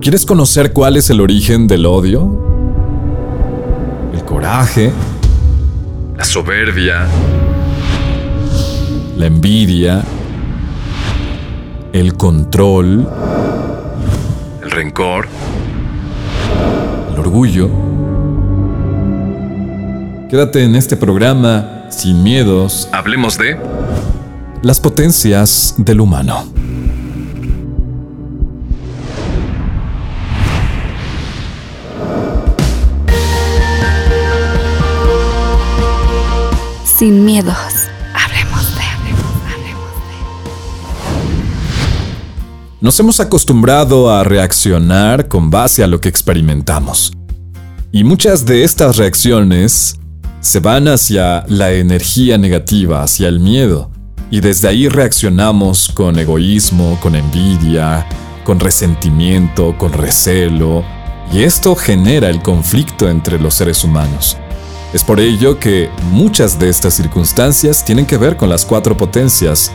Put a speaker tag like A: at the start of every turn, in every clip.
A: ¿Quieres conocer cuál es el origen del odio? El coraje, la soberbia, la envidia, el control, el rencor, el orgullo. Quédate en este programa sin miedos. Hablemos de las potencias del humano.
B: Sin miedos. Hablemos de, hablemos,
A: Nos hemos acostumbrado a reaccionar con base a lo que experimentamos. Y muchas de estas reacciones se van hacia la energía negativa, hacia el miedo. Y desde ahí reaccionamos con egoísmo, con envidia, con resentimiento, con recelo. Y esto genera el conflicto entre los seres humanos. Es por ello que muchas de estas circunstancias tienen que ver con las cuatro potencias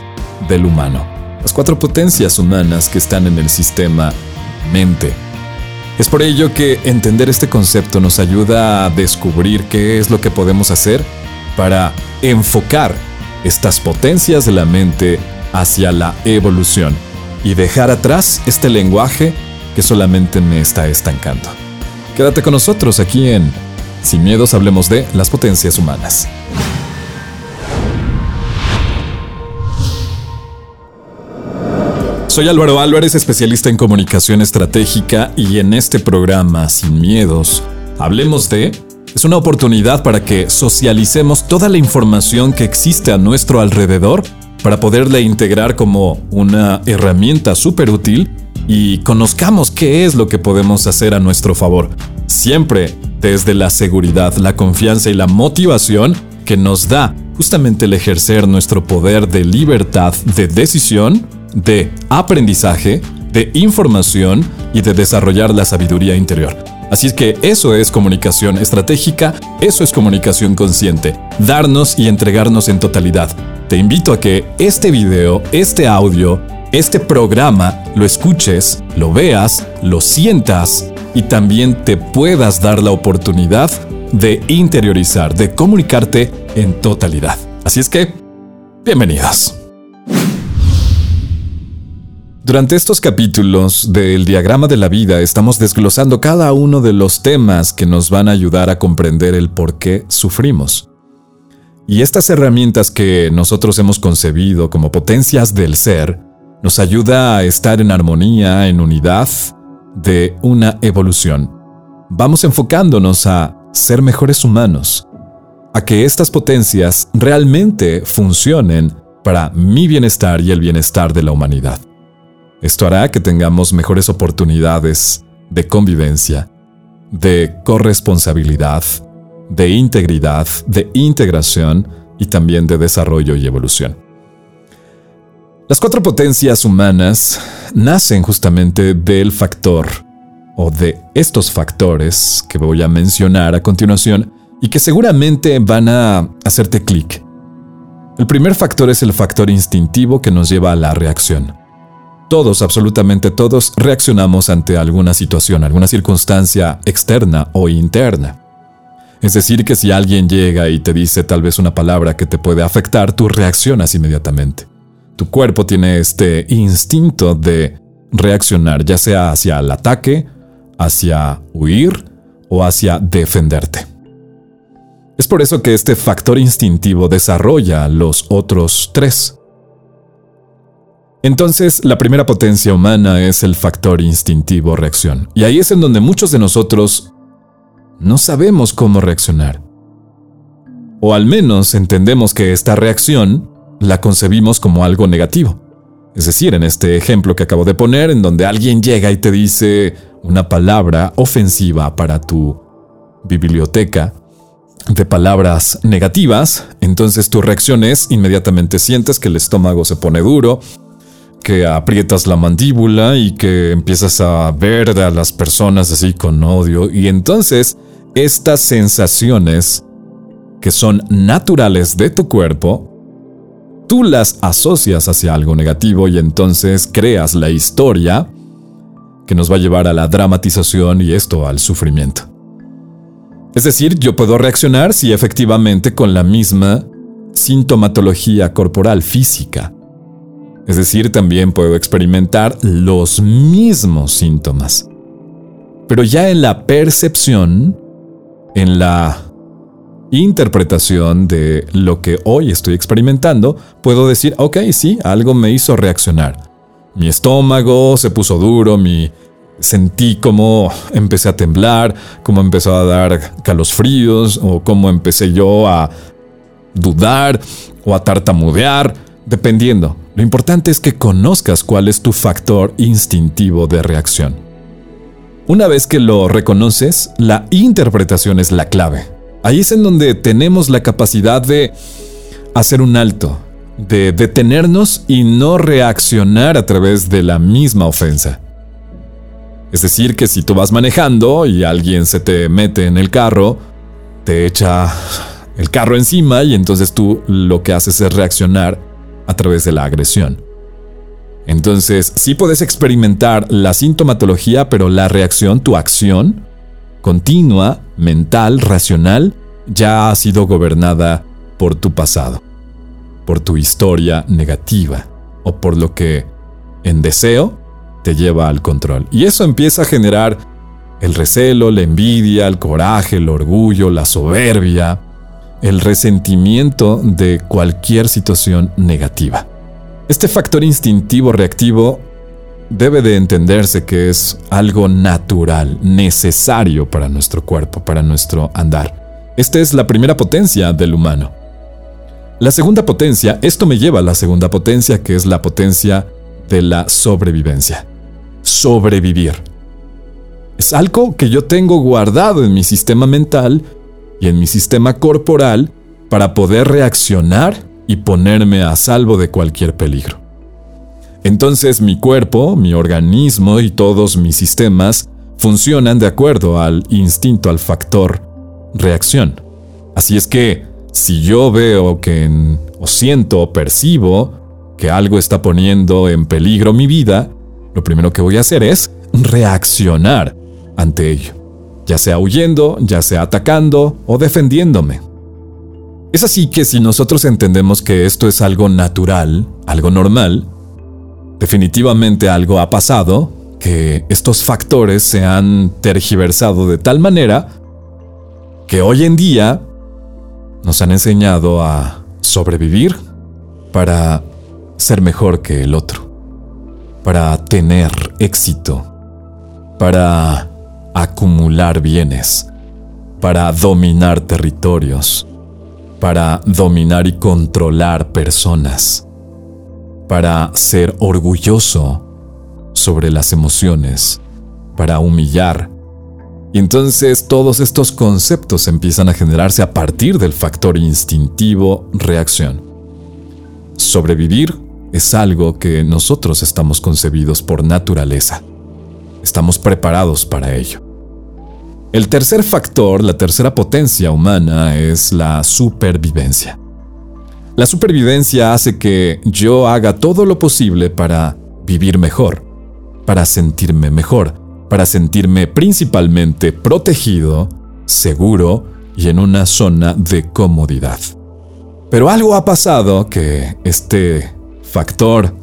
A: del humano, las cuatro potencias humanas que están en el sistema mente. Es por ello que entender este concepto nos ayuda a descubrir qué es lo que podemos hacer para enfocar estas potencias de la mente hacia la evolución y dejar atrás este lenguaje que solamente me está estancando. Quédate con nosotros aquí en sin miedos hablemos de las potencias humanas. Soy Álvaro Álvarez, especialista en comunicación estratégica y en este programa Sin Miedos, hablemos de... Es una oportunidad para que socialicemos toda la información que existe a nuestro alrededor para poderla integrar como una herramienta súper útil y conozcamos qué es lo que podemos hacer a nuestro favor. Siempre desde la seguridad, la confianza y la motivación que nos da justamente el ejercer nuestro poder de libertad de decisión, de aprendizaje, de información y de desarrollar la sabiduría interior. Así que eso es comunicación estratégica, eso es comunicación consciente, darnos y entregarnos en totalidad. Te invito a que este video, este audio, este programa lo escuches, lo veas, lo sientas y también te puedas dar la oportunidad de interiorizar, de comunicarte en totalidad. Así es que, bienvenidos. Durante estos capítulos del diagrama de la vida estamos desglosando cada uno de los temas que nos van a ayudar a comprender el por qué sufrimos. Y estas herramientas que nosotros hemos concebido como potencias del ser nos ayuda a estar en armonía, en unidad de una evolución. Vamos enfocándonos a ser mejores humanos, a que estas potencias realmente funcionen para mi bienestar y el bienestar de la humanidad. Esto hará que tengamos mejores oportunidades de convivencia, de corresponsabilidad, de integridad, de integración y también de desarrollo y evolución. Las cuatro potencias humanas nacen justamente del factor o de estos factores que voy a mencionar a continuación y que seguramente van a hacerte clic. El primer factor es el factor instintivo que nos lleva a la reacción. Todos, absolutamente todos, reaccionamos ante alguna situación, alguna circunstancia externa o interna. Es decir, que si alguien llega y te dice tal vez una palabra que te puede afectar, tú reaccionas inmediatamente. Tu cuerpo tiene este instinto de reaccionar, ya sea hacia el ataque, hacia huir o hacia defenderte. Es por eso que este factor instintivo desarrolla los otros tres. Entonces, la primera potencia humana es el factor instintivo reacción. Y ahí es en donde muchos de nosotros no sabemos cómo reaccionar. O al menos entendemos que esta reacción la concebimos como algo negativo. Es decir, en este ejemplo que acabo de poner, en donde alguien llega y te dice una palabra ofensiva para tu biblioteca de palabras negativas, entonces tu reacción es inmediatamente sientes que el estómago se pone duro, que aprietas la mandíbula y que empiezas a ver a las personas así con odio y entonces estas sensaciones que son naturales de tu cuerpo tú las asocias hacia algo negativo y entonces creas la historia que nos va a llevar a la dramatización y esto al sufrimiento. Es decir, yo puedo reaccionar si efectivamente con la misma sintomatología corporal física. Es decir, también puedo experimentar los mismos síntomas. Pero ya en la percepción, en la interpretación de lo que hoy estoy experimentando, puedo decir, ok, sí, algo me hizo reaccionar. Mi estómago se puso duro, mi sentí como empecé a temblar, cómo empezó a dar calosfríos o cómo empecé yo a dudar o a tartamudear, dependiendo. Lo importante es que conozcas cuál es tu factor instintivo de reacción. Una vez que lo reconoces, la interpretación es la clave. Ahí es en donde tenemos la capacidad de hacer un alto, de detenernos y no reaccionar a través de la misma ofensa. Es decir, que si tú vas manejando y alguien se te mete en el carro, te echa el carro encima y entonces tú lo que haces es reaccionar a través de la agresión. Entonces, sí puedes experimentar la sintomatología, pero la reacción, tu acción, continua, mental, racional, ya ha sido gobernada por tu pasado, por tu historia negativa o por lo que en deseo te lleva al control. Y eso empieza a generar el recelo, la envidia, el coraje, el orgullo, la soberbia, el resentimiento de cualquier situación negativa. Este factor instintivo reactivo debe de entenderse que es algo natural, necesario para nuestro cuerpo, para nuestro andar. Esta es la primera potencia del humano. La segunda potencia, esto me lleva a la segunda potencia, que es la potencia de la sobrevivencia. Sobrevivir. Es algo que yo tengo guardado en mi sistema mental y en mi sistema corporal para poder reaccionar y ponerme a salvo de cualquier peligro. Entonces mi cuerpo, mi organismo y todos mis sistemas funcionan de acuerdo al instinto, al factor reacción. Así es que si yo veo que o siento o percibo que algo está poniendo en peligro mi vida, lo primero que voy a hacer es reaccionar ante ello, ya sea huyendo, ya sea atacando o defendiéndome. Es así que si nosotros entendemos que esto es algo natural, algo normal, Definitivamente algo ha pasado, que estos factores se han tergiversado de tal manera que hoy en día nos han enseñado a sobrevivir para ser mejor que el otro, para tener éxito, para acumular bienes, para dominar territorios, para dominar y controlar personas para ser orgulloso sobre las emociones, para humillar. Y entonces todos estos conceptos empiezan a generarse a partir del factor instintivo reacción. Sobrevivir es algo que nosotros estamos concebidos por naturaleza. Estamos preparados para ello. El tercer factor, la tercera potencia humana, es la supervivencia. La supervivencia hace que yo haga todo lo posible para vivir mejor, para sentirme mejor, para sentirme principalmente protegido, seguro y en una zona de comodidad. Pero algo ha pasado que este factor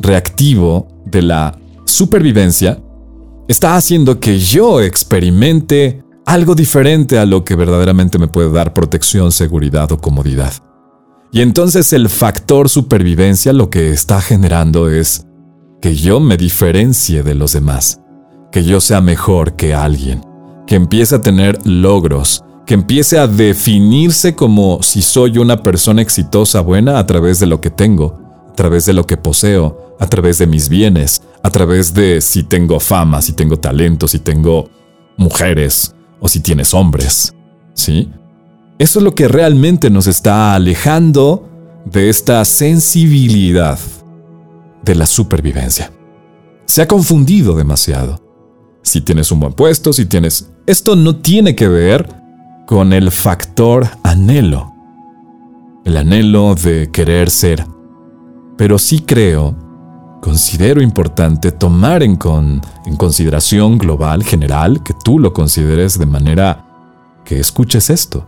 A: reactivo de la supervivencia está haciendo que yo experimente algo diferente a lo que verdaderamente me puede dar protección, seguridad o comodidad. Y entonces el factor supervivencia lo que está generando es que yo me diferencie de los demás, que yo sea mejor que alguien, que empiece a tener logros, que empiece a definirse como si soy una persona exitosa buena a través de lo que tengo, a través de lo que poseo, a través de mis bienes, a través de si tengo fama, si tengo talento, si tengo mujeres o si tienes hombres. ¿Sí? Eso es lo que realmente nos está alejando de esta sensibilidad de la supervivencia. Se ha confundido demasiado. Si tienes un buen puesto, si tienes... Esto no tiene que ver con el factor anhelo. El anhelo de querer ser. Pero sí creo considero importante tomar en, en consideración global, general, que tú lo consideres de manera que escuches esto.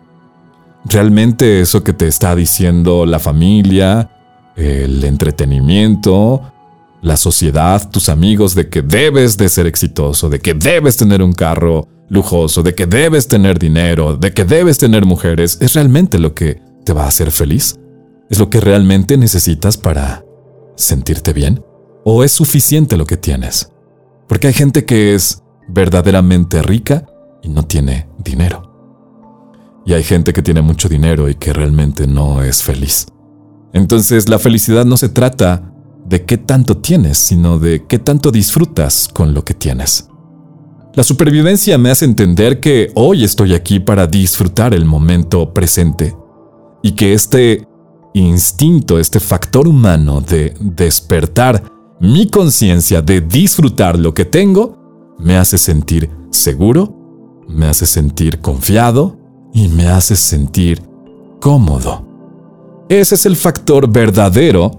A: Realmente eso que te está diciendo la familia, el entretenimiento, la sociedad, tus amigos, de que debes de ser exitoso, de que debes tener un carro lujoso, de que debes tener dinero, de que debes tener mujeres, ¿es realmente lo que te va a hacer feliz? ¿Es lo que realmente necesitas para sentirte bien? ¿O es suficiente lo que tienes? Porque hay gente que es verdaderamente rica y no tiene dinero. Y hay gente que tiene mucho dinero y que realmente no es feliz. Entonces la felicidad no se trata de qué tanto tienes, sino de qué tanto disfrutas con lo que tienes. La supervivencia me hace entender que hoy estoy aquí para disfrutar el momento presente y que este instinto, este factor humano de despertar mi conciencia de disfrutar lo que tengo, me hace sentir seguro, me hace sentir confiado y me hace sentir cómodo. Ese es el factor verdadero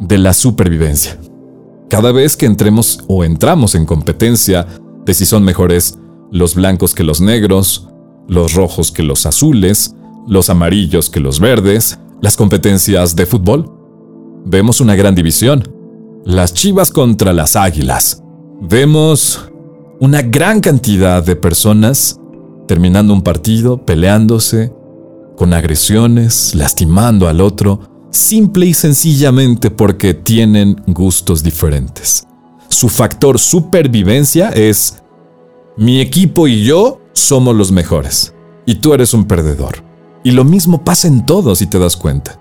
A: de la supervivencia. Cada vez que entremos o entramos en competencia de si son mejores los blancos que los negros, los rojos que los azules, los amarillos que los verdes, las competencias de fútbol, vemos una gran división. Las chivas contra las águilas. Vemos una gran cantidad de personas terminando un partido, peleándose, con agresiones, lastimando al otro, simple y sencillamente porque tienen gustos diferentes. Su factor supervivencia es, mi equipo y yo somos los mejores, y tú eres un perdedor. Y lo mismo pasa en todo si te das cuenta.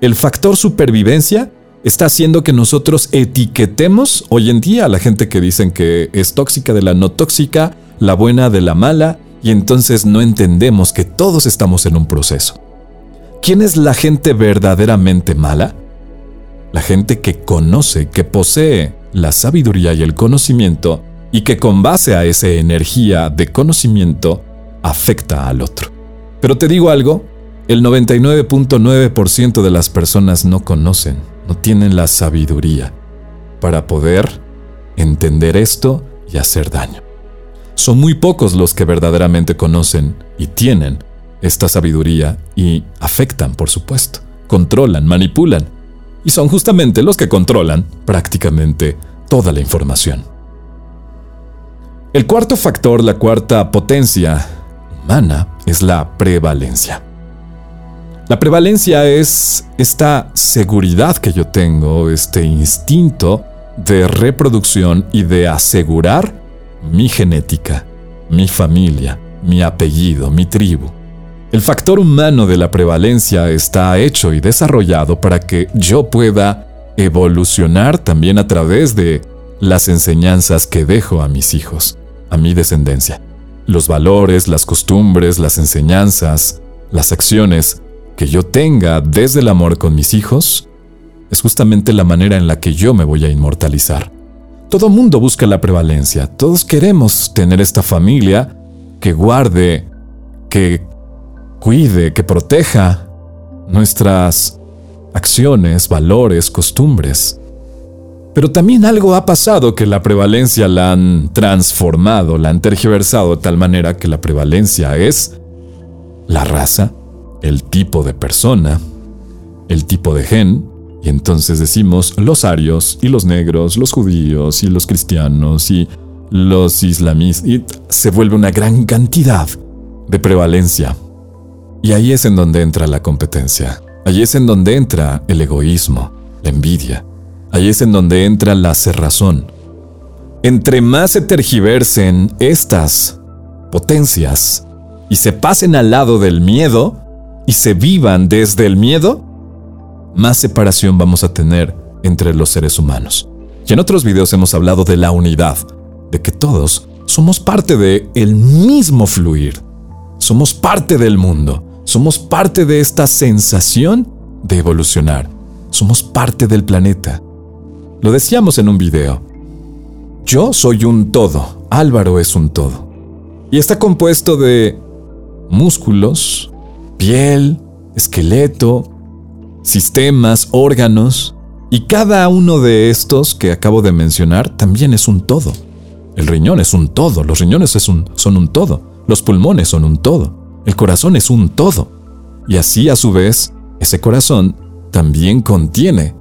A: El factor supervivencia está haciendo que nosotros etiquetemos hoy en día a la gente que dicen que es tóxica de la no tóxica, la buena de la mala, y entonces no entendemos que todos estamos en un proceso. ¿Quién es la gente verdaderamente mala? La gente que conoce, que posee la sabiduría y el conocimiento y que con base a esa energía de conocimiento afecta al otro. Pero te digo algo, el 99.9% de las personas no conocen, no tienen la sabiduría para poder entender esto y hacer daño. Son muy pocos los que verdaderamente conocen y tienen esta sabiduría y afectan, por supuesto, controlan, manipulan. Y son justamente los que controlan prácticamente toda la información. El cuarto factor, la cuarta potencia humana, es la prevalencia. La prevalencia es esta seguridad que yo tengo, este instinto de reproducción y de asegurar mi genética, mi familia, mi apellido, mi tribu. El factor humano de la prevalencia está hecho y desarrollado para que yo pueda evolucionar también a través de las enseñanzas que dejo a mis hijos, a mi descendencia. Los valores, las costumbres, las enseñanzas, las acciones que yo tenga desde el amor con mis hijos, es justamente la manera en la que yo me voy a inmortalizar. Todo mundo busca la prevalencia, todos queremos tener esta familia que guarde, que cuide, que proteja nuestras acciones, valores, costumbres. Pero también algo ha pasado que la prevalencia la han transformado, la han tergiversado de tal manera que la prevalencia es la raza, el tipo de persona, el tipo de gen, y entonces decimos los arios y los negros, los judíos y los cristianos y los islamistas. Y se vuelve una gran cantidad de prevalencia. Y ahí es en donde entra la competencia. Ahí es en donde entra el egoísmo, la envidia. Ahí es en donde entra la cerrazón. Entre más se tergiversen estas potencias y se pasen al lado del miedo y se vivan desde el miedo, más separación vamos a tener entre los seres humanos. Y en otros videos hemos hablado de la unidad, de que todos somos parte de el mismo fluir. Somos parte del mundo, somos parte de esta sensación de evolucionar. Somos parte del planeta. Lo decíamos en un video. Yo soy un todo, Álvaro es un todo. Y está compuesto de músculos, piel, esqueleto, sistemas, órganos, Y cada uno de estos que acabo de mencionar también es un todo. El riñón es un todo, los riñones son un todo, los pulmones son un todo, el corazón es un todo. Y así a su vez, ese corazón también contiene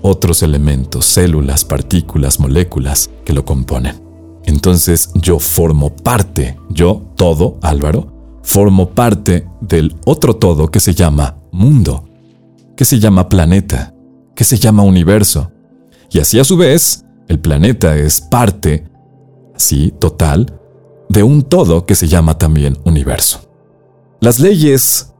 A: otros elementos, células, partículas, moléculas que lo componen. Entonces yo formo parte, yo, todo, Álvaro, formo parte del otro todo que se llama mundo, que se llama planeta, que se llama universo. Y así a su vez, el planeta es parte, así, total, de un todo que se llama también universo. Las leyes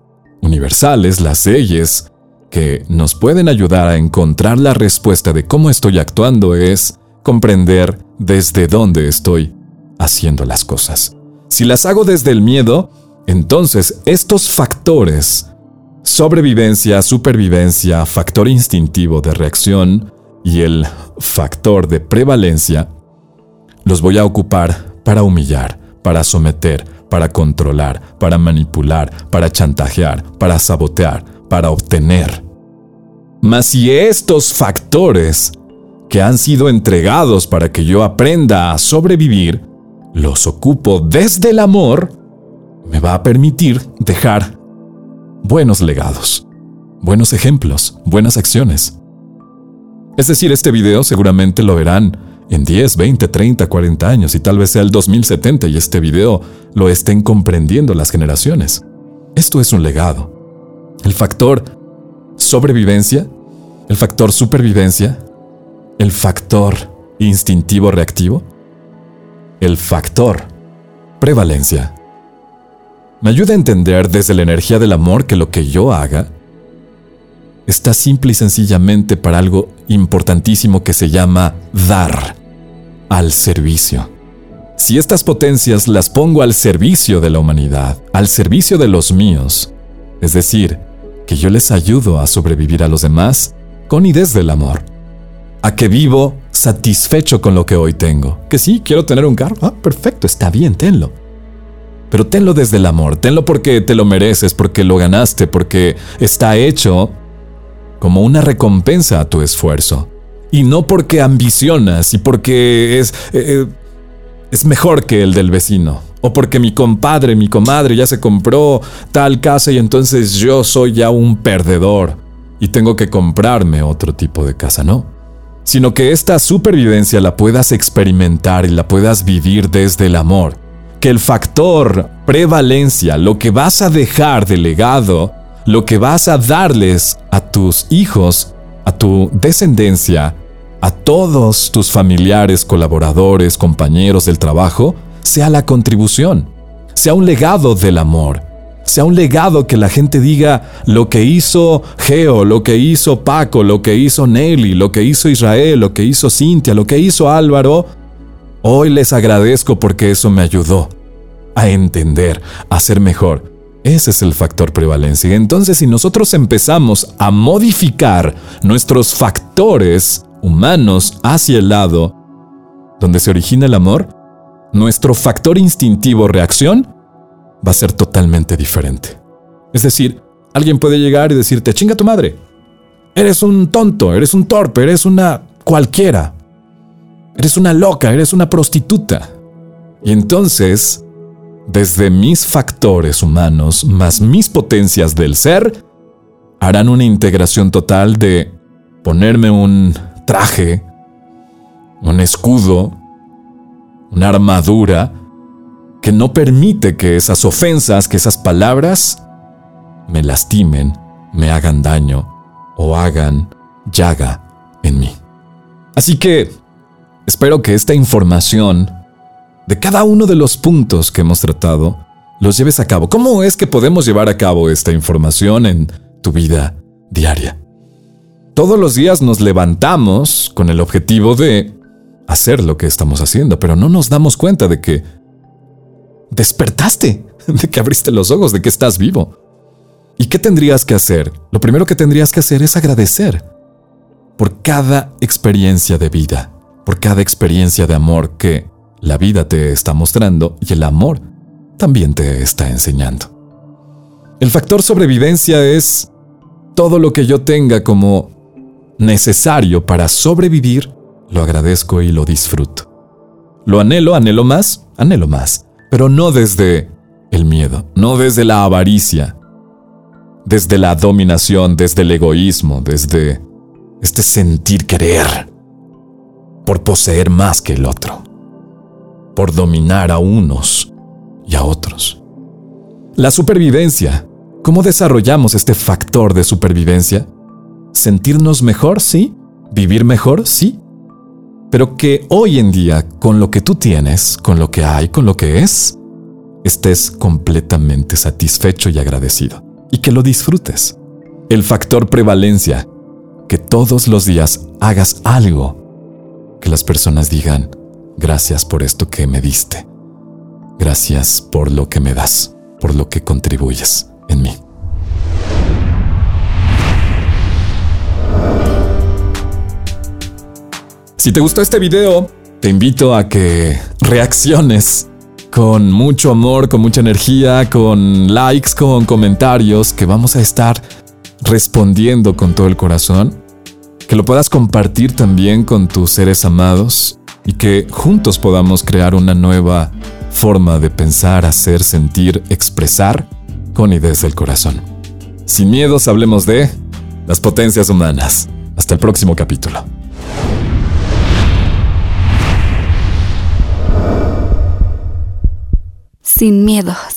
A: universales, las leyes que nos pueden ayudar a encontrar la respuesta de cómo estoy actuando es comprender desde dónde estoy haciendo las cosas. Si las hago desde el miedo, entonces estos factores, sobrevivencia, supervivencia, factor instintivo de reacción y el factor de prevalencia, los voy a ocupar para humillar, para someter, para controlar, para manipular, para chantajear, para sabotear, para obtener. Mas si estos factores que han sido entregados para que yo aprenda a sobrevivir, los ocupo desde el amor, me va a permitir dejar buenos legados, buenos ejemplos, buenas acciones. Es decir, este video seguramente lo verán en 10, 20, 30, 40 años y tal vez sea el 2070 y este video lo estén comprendiendo las generaciones. Esto es un legado. El factor sobrevivencia, el factor supervivencia, el factor instintivo reactivo, el factor prevalencia. Me ayuda a entender desde la energía del amor que lo que yo haga está simple y sencillamente para algo importantísimo que se llama dar al servicio. Si estas potencias las pongo al servicio de la humanidad, al servicio de los míos, es decir, que yo les ayudo a sobrevivir a los demás con y desde el amor, a que vivo satisfecho con lo que hoy tengo. Que sí, quiero tener un carro. Ah, perfecto, está bien, tenlo. Pero tenlo desde el amor, tenlo porque te lo mereces, porque lo ganaste, porque está hecho como una recompensa a tu esfuerzo. Y no porque ambicionas y porque es, eh, eh, es mejor que el del vecino. O porque mi compadre, mi comadre ya se compró tal casa y entonces yo soy ya un perdedor y tengo que comprarme otro tipo de casa, no. Sino que esta supervivencia la puedas experimentar y la puedas vivir desde el amor. Que el factor prevalencia, lo que vas a dejar de legado, lo que vas a darles a tus hijos, a tu descendencia, a todos tus familiares, colaboradores, compañeros del trabajo, sea la contribución, sea un legado del amor, sea un legado que la gente diga lo que hizo Geo, lo que hizo Paco, lo que hizo Nelly, lo que hizo Israel, lo que hizo Cintia, lo que hizo Álvaro. Hoy les agradezco porque eso me ayudó a entender, a ser mejor. Ese es el factor prevalencia. Entonces, si nosotros empezamos a modificar nuestros factores humanos hacia el lado donde se origina el amor, nuestro factor instintivo reacción va a ser totalmente diferente. Es decir, alguien puede llegar y decirte, chinga tu madre, eres un tonto, eres un torpe, eres una cualquiera, eres una loca, eres una prostituta. Y entonces, desde mis factores humanos más mis potencias del ser, harán una integración total de ponerme un traje, un escudo, una armadura que no permite que esas ofensas, que esas palabras me lastimen, me hagan daño o hagan llaga en mí. Así que espero que esta información de cada uno de los puntos que hemos tratado los lleves a cabo. ¿Cómo es que podemos llevar a cabo esta información en tu vida diaria? Todos los días nos levantamos con el objetivo de hacer lo que estamos haciendo, pero no nos damos cuenta de que despertaste, de que abriste los ojos, de que estás vivo. ¿Y qué tendrías que hacer? Lo primero que tendrías que hacer es agradecer por cada experiencia de vida, por cada experiencia de amor que la vida te está mostrando y el amor también te está enseñando. El factor sobrevivencia es todo lo que yo tenga como necesario para sobrevivir, lo agradezco y lo disfruto. Lo anhelo, anhelo más, anhelo más, pero no desde el miedo, no desde la avaricia, desde la dominación, desde el egoísmo, desde este sentir querer por poseer más que el otro, por dominar a unos y a otros. La supervivencia. ¿Cómo desarrollamos este factor de supervivencia? ¿Sentirnos mejor? Sí. ¿Vivir mejor? Sí. Pero que hoy en día, con lo que tú tienes, con lo que hay, con lo que es, estés completamente satisfecho y agradecido. Y que lo disfrutes. El factor prevalencia. Que todos los días hagas algo. Que las personas digan, gracias por esto que me diste. Gracias por lo que me das por lo que contribuyes en mí. Si te gustó este video, te invito a que reacciones con mucho amor, con mucha energía, con likes, con comentarios que vamos a estar respondiendo con todo el corazón. Que lo puedas compartir también con tus seres amados y que juntos podamos crear una nueva forma de pensar, hacer, sentir, expresar con ideas del corazón. Sin miedos hablemos de las potencias humanas. Hasta el próximo capítulo.
B: Sin miedos.